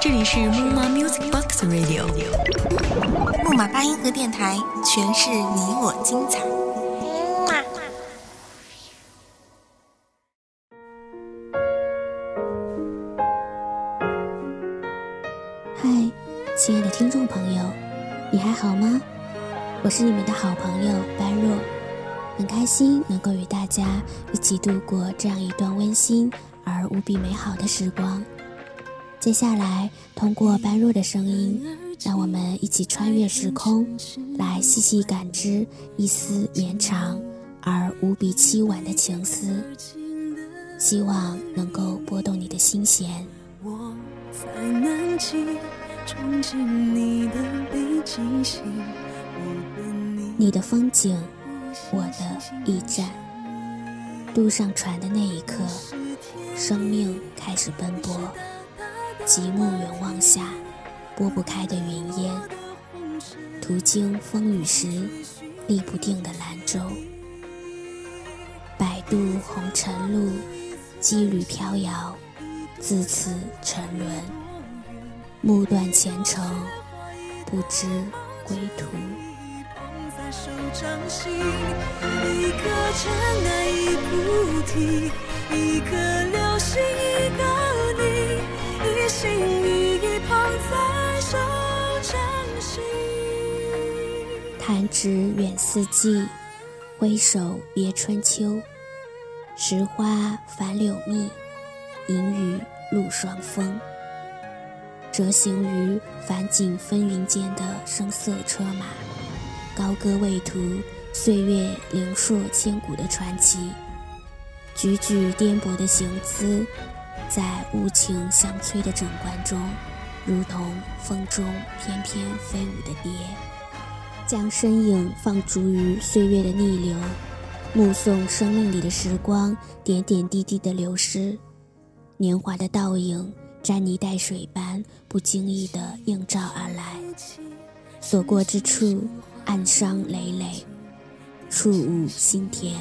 这里是木马 Music Box Radio，木马八音盒电台，诠释你我精彩。嗨，亲爱的听众朋友，你还好吗？我是你们的好朋友般若，很开心能够与大家一起度过这样一段温馨无比美好的时光。接下来，通过般若的声音，让我们一起穿越时空，来细细感知一丝绵长而无比凄婉的情丝，希望能够拨动你的心弦。我在南极，憧憬你的北极星。你的风景，我的驿站。渡上船的那一刻，生命开始奔波。极目远望下，拨不开的云烟。途经风雨时，立不定的兰舟。摆渡红尘路，羁旅飘摇，自此沉沦。目断前程，不知归途。手掌心，一颗尘埃，一菩提，一颗流星，一个你，一心一意捧在手掌心。弹指远四季，挥手别春秋。石花繁柳密，隐雨露霜风。折行于繁景纷纭间的声色车马。高歌未途，岁月灵烁千古的传奇。踽踽颠簸的行姿，在无情相催的整冠中，如同风中翩翩飞舞的蝶。将身影放逐于岁月的逆流，目送生命里的时光点点滴滴的流失。年华的倒影，沾泥带水般不经意地映照而来，所过之处。暗伤累累，触物心田。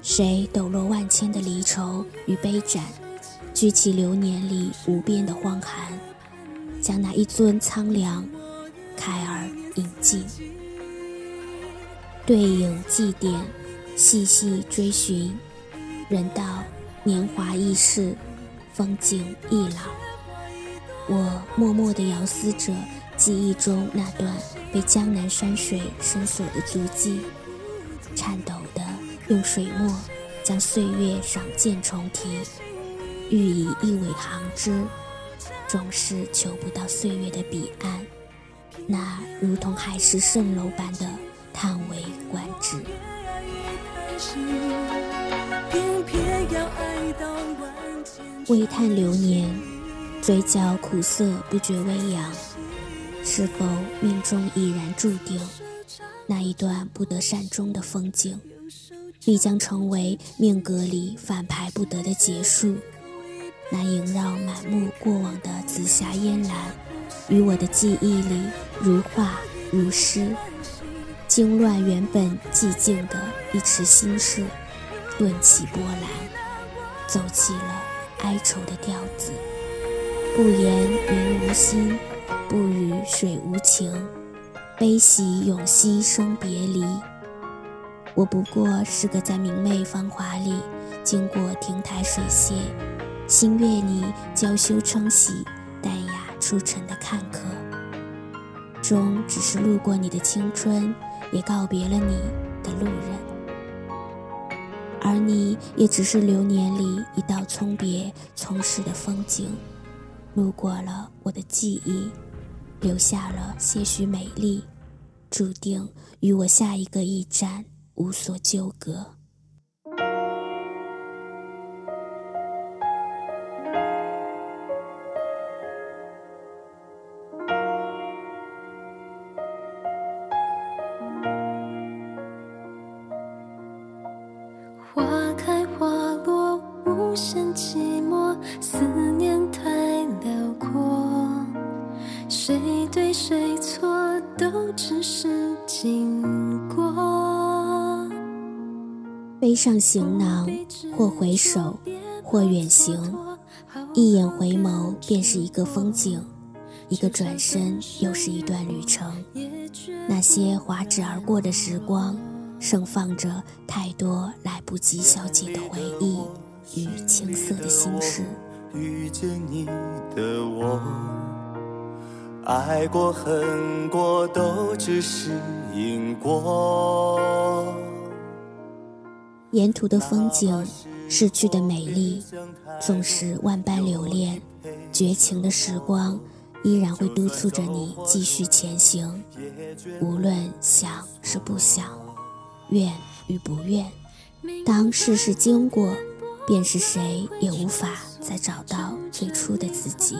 谁抖落万千的离愁与悲盏，举起流年里无边的荒寒，将那一尊苍凉，开而引尽。对影祭奠，细细追寻，人道年华易逝，风景易老。我默默地遥思着记忆中那段被江南山水深锁的足迹，颤抖地用水墨将岁月赏剑重提，欲以一尾行之，终是求不到岁月的彼岸，那如同海市蜃楼般的叹为观止。微叹流年。嘴角苦涩不觉微扬，是否命中已然注定？那一段不得善终的风景，必将成为命格里反排不得的结束。那萦绕满目过往的紫霞烟岚，于我的记忆里如画如诗，惊乱原本寂静的一池心事，顿起波澜，奏起了哀愁的调子。不言云无心，不语水无情，悲喜永惜生别离。我不过是个在明媚芳华里经过亭台水榭，心悦你娇羞称喜、淡雅出尘的看客，终只是路过你的青春，也告别了你的路人，而你也只是流年里一道从别从逝的风景。路过了我的记忆，留下了些许美丽，注定与我下一个驿站无所纠葛。错，都只是经过。背上行囊，或回首，或远行，一眼回眸便是一个风景，一个转身又是一段旅程。那些划指而过的时光，盛放着太多来不及消解的回忆与青涩的心事。遇见你的我，爱过恨过，都只是因果。沿途的风景，逝去的美丽，纵使万般留恋，绝情的时光依然会督促着你继续前行。无论想是不想，愿与不愿，当世事经过，便是谁也无法再找到最初的自己。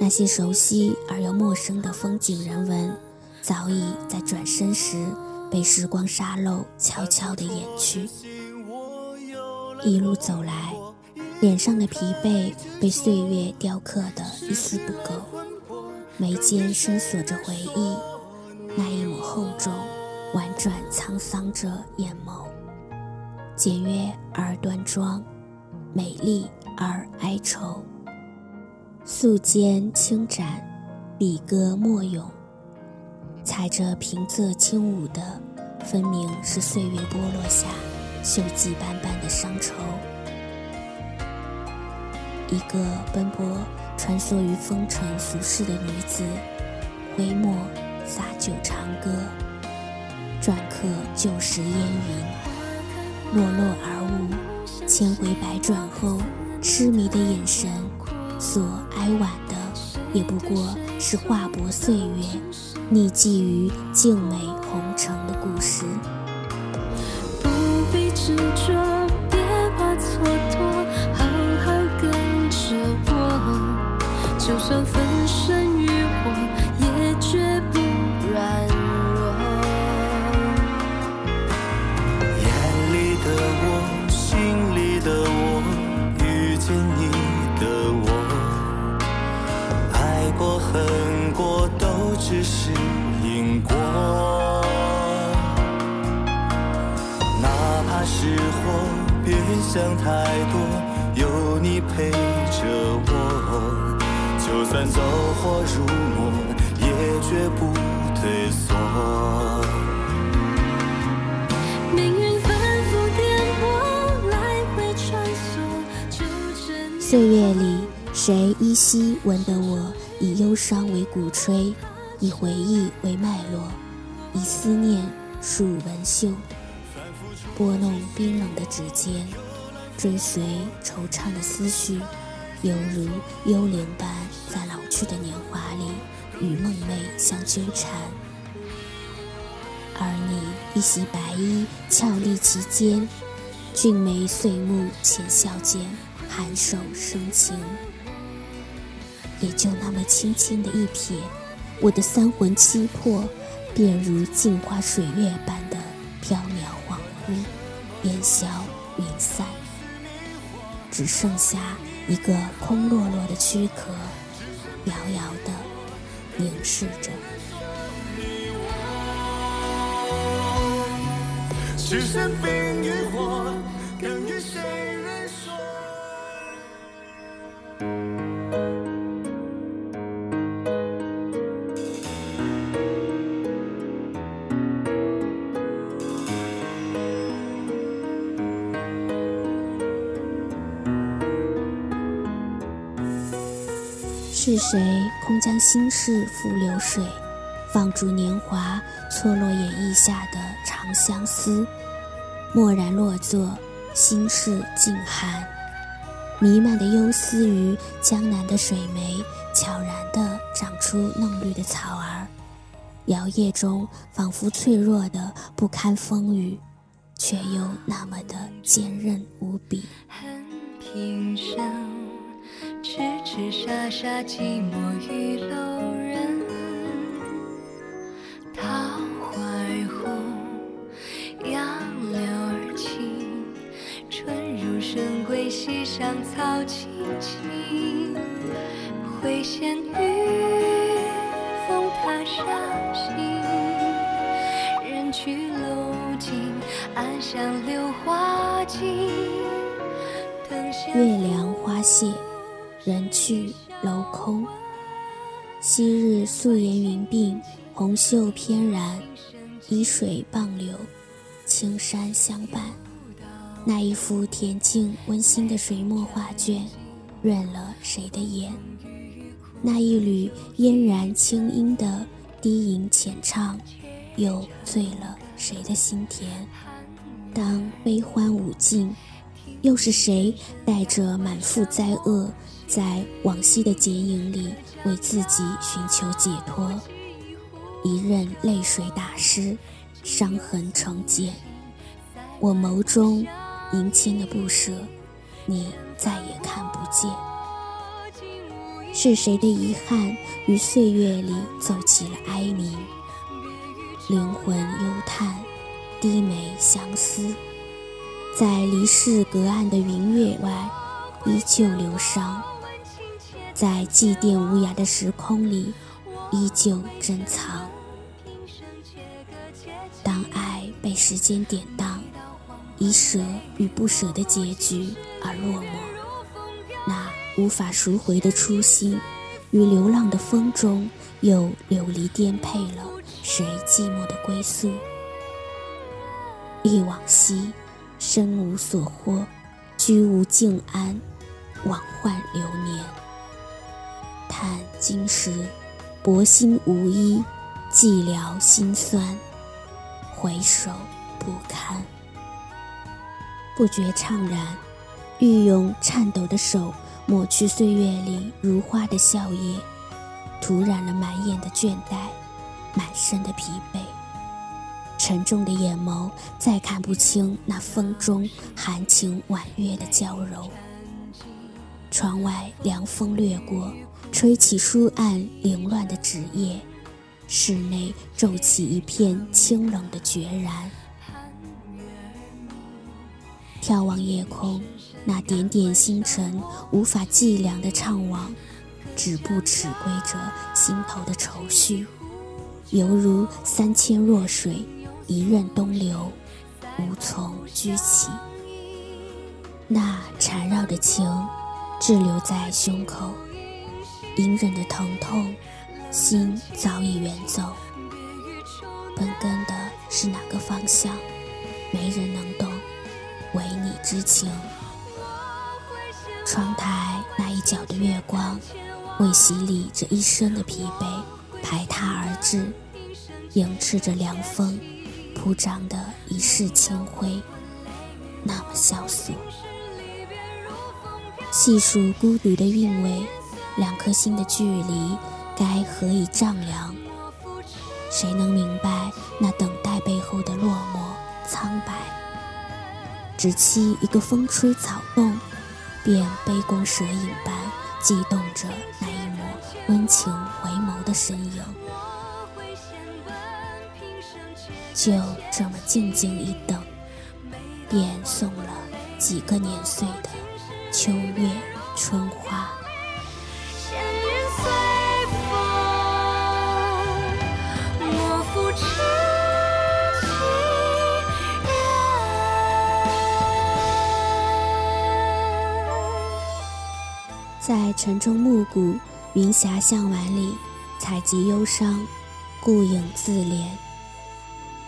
那些熟悉而又陌生的风景人文，早已在转身时。被时光沙漏，悄悄地掩去。一路走来，脸上的疲惫被岁月雕刻得一丝不苟，眉间深锁着回忆，那一抹厚重，婉转沧桑着眼眸，简约而端庄，美丽而哀愁。素笺轻展，笔歌墨咏。踩着平仄轻舞的，分明是岁月剥落下锈迹斑斑的伤愁。一个奔波穿梭于风尘俗世的女子，挥墨洒酒长歌，篆刻旧时烟云，落落而无。千回百转后，痴迷的眼神，所哀婉的，也不过是画薄岁月。匿迹于静美红尘的故事。想太多，有你陪着我，就算走火入魔，也绝不退缩。岁月里，谁依稀闻得我以忧伤为鼓吹，以回忆为脉络，以思念树纹绣。拨弄冰冷的指尖，追随惆怅的思绪，犹如幽灵般在老去的年华里与梦寐相纠缠。而你一袭白衣俏丽其间，俊眉碎目浅笑间，含首生情。也就那么轻轻的一瞥，我的三魂七魄便如镜花水月般的飘渺恍惚。烟消云散，只剩下一个空落落的躯壳，遥遥地凝视着。冰与火，是谁空将心事付流水，放逐年华错落演绎下的长相思，蓦然落座，心事静寒，弥漫的忧思于江南的水湄，悄然地长出嫩绿的草儿，摇曳中仿佛脆弱的不堪风雨，却又那么的坚韧无比。痴痴傻傻，寂寞玉楼人。桃花儿红，杨柳儿青，春入深闺，溪上草青青。挥线雨，风踏沙行，人去楼尽。月凉花谢，人去楼空。昔日素颜云鬓，红袖翩然，依水傍柳，青山相伴。那一幅恬静温馨的水墨画卷，润了谁的眼？那一缕嫣然清音的低吟浅唱，又醉了谁的心田？当悲欢舞尽，又是谁带着满腹灾厄，在往昔的剪影里为自己寻求解脱？一任泪水打湿，伤痕成茧。我眸中盈牵的不舍，你再也看不见。是谁的遗憾于岁月里奏起了哀鸣？灵魂忧叹，低眉相思，在离世隔岸的云月外，依旧流伤；在祭奠无涯的时空里，依旧珍藏。当爱被时间典当，以舍与不舍的结局而落寞，那。无法赎回的初心，与流浪的风中，又流离颠沛了谁寂寞的归宿？忆往昔，身无所获，居无静安，枉换流年。叹今时，薄心无依，寂寥心酸，回首不堪。不觉怅然，欲用颤抖的手。抹去岁月里如花的笑靥，涂染了满眼的倦怠，满身的疲惫。沉重的眼眸再看不清那风中含情婉约的娇柔。窗外凉风掠过，吹起书案凌乱的纸页，室内骤起一片清冷的决然。眺望夜空。那点点星辰，无法计量的怅惘，止步尺归着心头的愁绪，犹如三千弱水，一任东流，无从居起。那缠绕的情，滞留在胸口，隐忍的疼痛，心早已远走。本根的是哪个方向？没人能懂，唯你知情。窗台那一角的月光，为洗礼这一生的疲惫排他而至，迎斥着凉风铺张的一世清辉，那么萧索。细数孤独的韵味，两颗心的距离该何以丈量？谁能明白那等待背后的落寞苍白？只期一个风吹草动。便杯弓蛇影般悸动着那一抹温情回眸的身影，就这么静静一等，便送了几个年岁的秋月春花。在晨钟暮鼓云霞向晚里，采集忧伤，顾影自怜。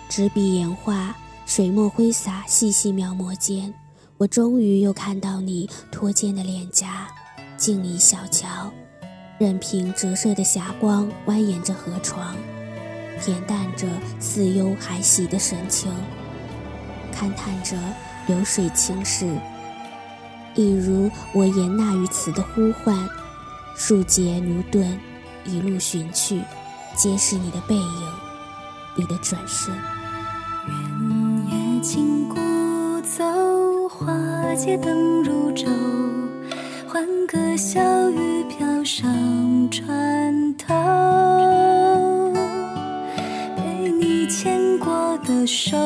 执笔研画，水墨挥洒，细细描摹间，我终于又看到你脱肩的脸颊，静倚小桥，任凭折射的霞光蜿蜒着河床，恬淡着似忧还喜的神情，勘探着流水情史。一如我言那于此的呼唤，数节奴钝，一路寻去，皆是你的背影，你的转身。原野轻鼓奏，花街灯如昼，欢歌笑语飘上船头，被你牵过的手。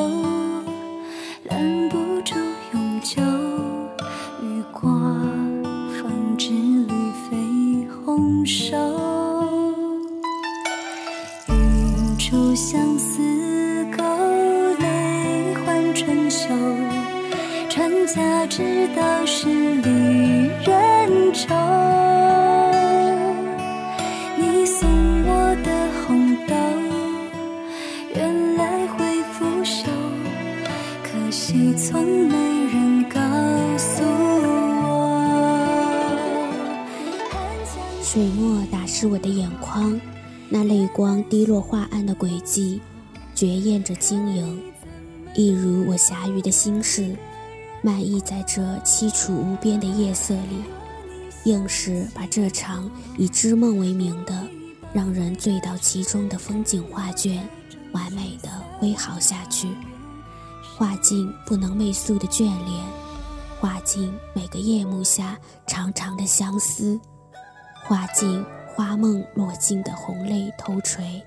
心事，漫溢在这凄楚无边的夜色里，硬是把这场以织梦为名的、让人醉倒其中的风景画卷，完美的挥毫下去，画尽不能寐宿的眷恋，画尽每个夜幕下长长的相思，画尽花梦落尽的红泪偷垂，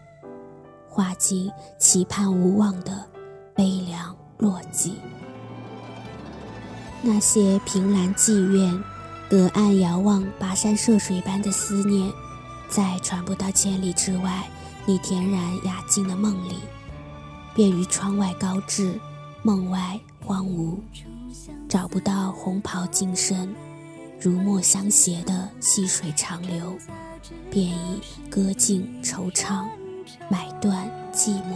画尽期盼无望的。悲凉落寂，那些凭栏寄愿、隔岸遥望、跋山涉水般的思念，在传不到千里之外，你恬然雅静的梦里，便于窗外高致，梦外荒芜，找不到红袍净身，如墨相携的细水长流，便已歌尽惆怅，买断寂寞。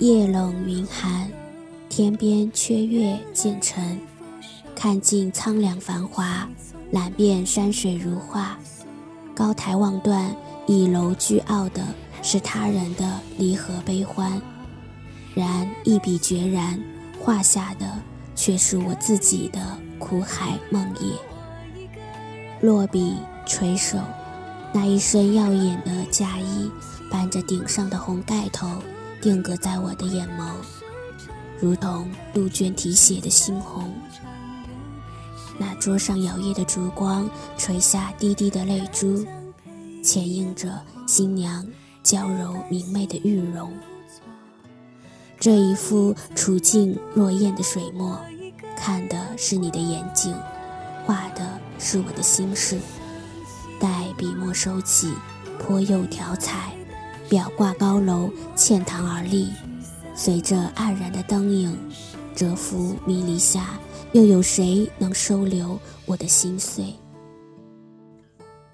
夜冷云寒，天边缺月渐沉，看尽苍凉繁华，览遍山水如画。高台望断，倚楼居傲的是他人的离合悲欢，然一笔决然，画下的却是我自己的苦海梦魇。落笔垂手，那一身耀眼的嫁衣，伴着顶上的红盖头。定格在我的眼眸，如同杜鹃啼血的猩红。那桌上摇曳的烛光，垂下滴滴的泪珠，浅映着新娘娇柔明媚的玉容。这一幅楚净若艳的水墨，看的是你的眼睛，画的是我的心事。待笔墨收起，颇有调彩。表挂高楼，嵌堂而立，随着黯然的灯影，蛰伏迷离下，又有谁能收留我的心碎？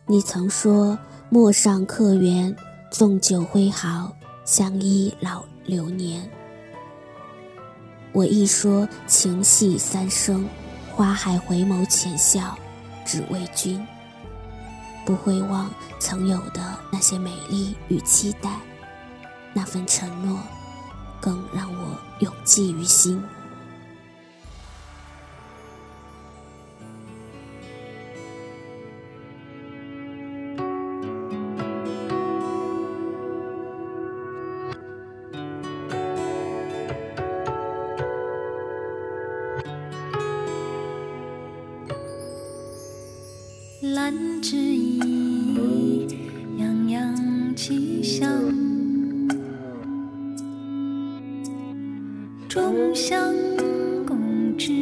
你曾说陌上客缘，纵酒挥毫，相依老流年。我一说情系三生，花海回眸浅笑，只为君。不会忘曾有的那些美丽与期待，那份承诺，更让我永记于心。兰之意，洋洋气象，众香共知，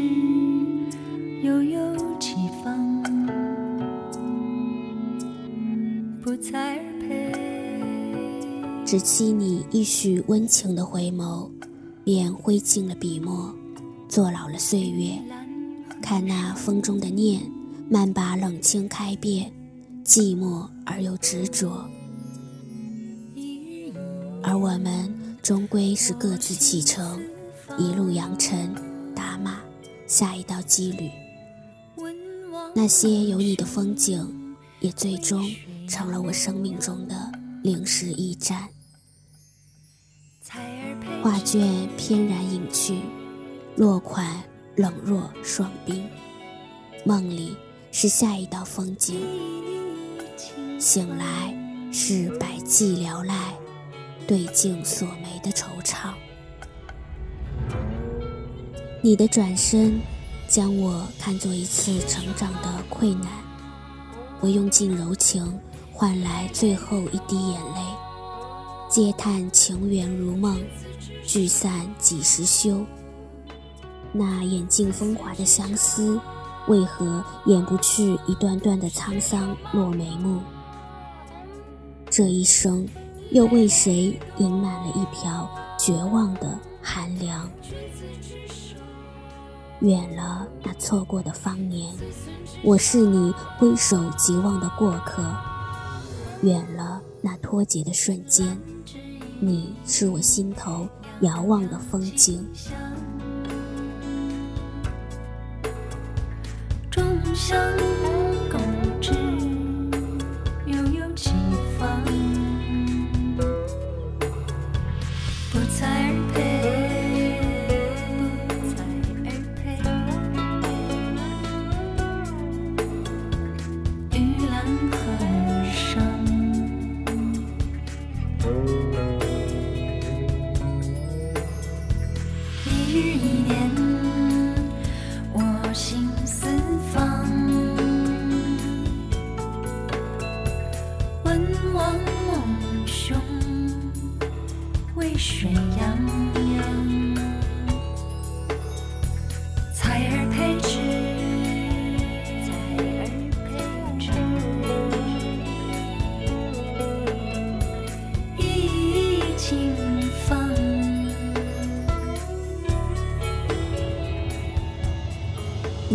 悠悠齐芳，不再配。只期你一许温情的回眸，便挥尽了笔墨，坐老了岁月，看那风中的念。慢把冷清开遍，寂寞而又执着，而我们终归是各自启程，一路扬尘，打马下一道羁旅。那些有你的风景，也最终成了我生命中的零时驿站。画卷翩然隐去，落款冷若霜冰，梦里。是下一道风景，醒来是百寂寥赖，对镜锁眉的惆怅。你的转身，将我看作一次成长的困难。我用尽柔情，换来最后一滴眼泪。嗟叹情缘如梦，聚散几时休？那眼镜风华的相思。为何掩不去一段段的沧桑落眉目？这一生，又为谁盈满了一瓢绝望的寒凉？远了那错过的芳年，我是你挥手即忘的过客；远了那脱节的瞬间，你是我心头遥望的风景。众相共知，悠悠几方，不才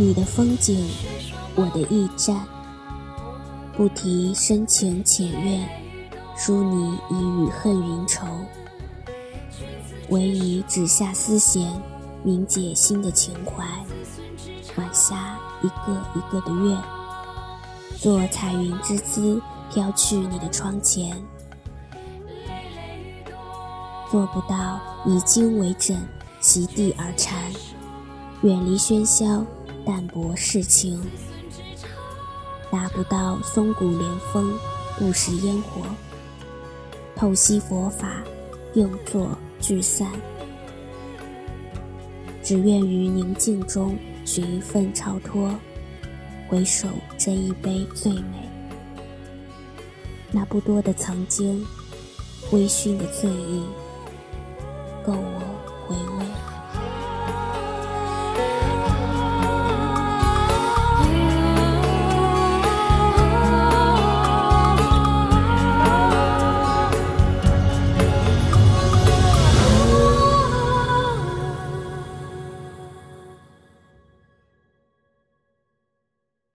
你的风景，我的驿站。不提深情浅怨，书你已与恨云愁。唯以纸下丝弦，明解心的情怀。晚霞一个一个的月，做彩云之姿，飘去你的窗前。做不到以经为枕，席地而禅，远离喧嚣。淡泊世情，达不到松骨连峰，不食烟火，透析佛法，用作聚散。只愿于宁静中寻一份超脱，回首这一杯最美。那不多的曾经，微醺的醉意，够我回味。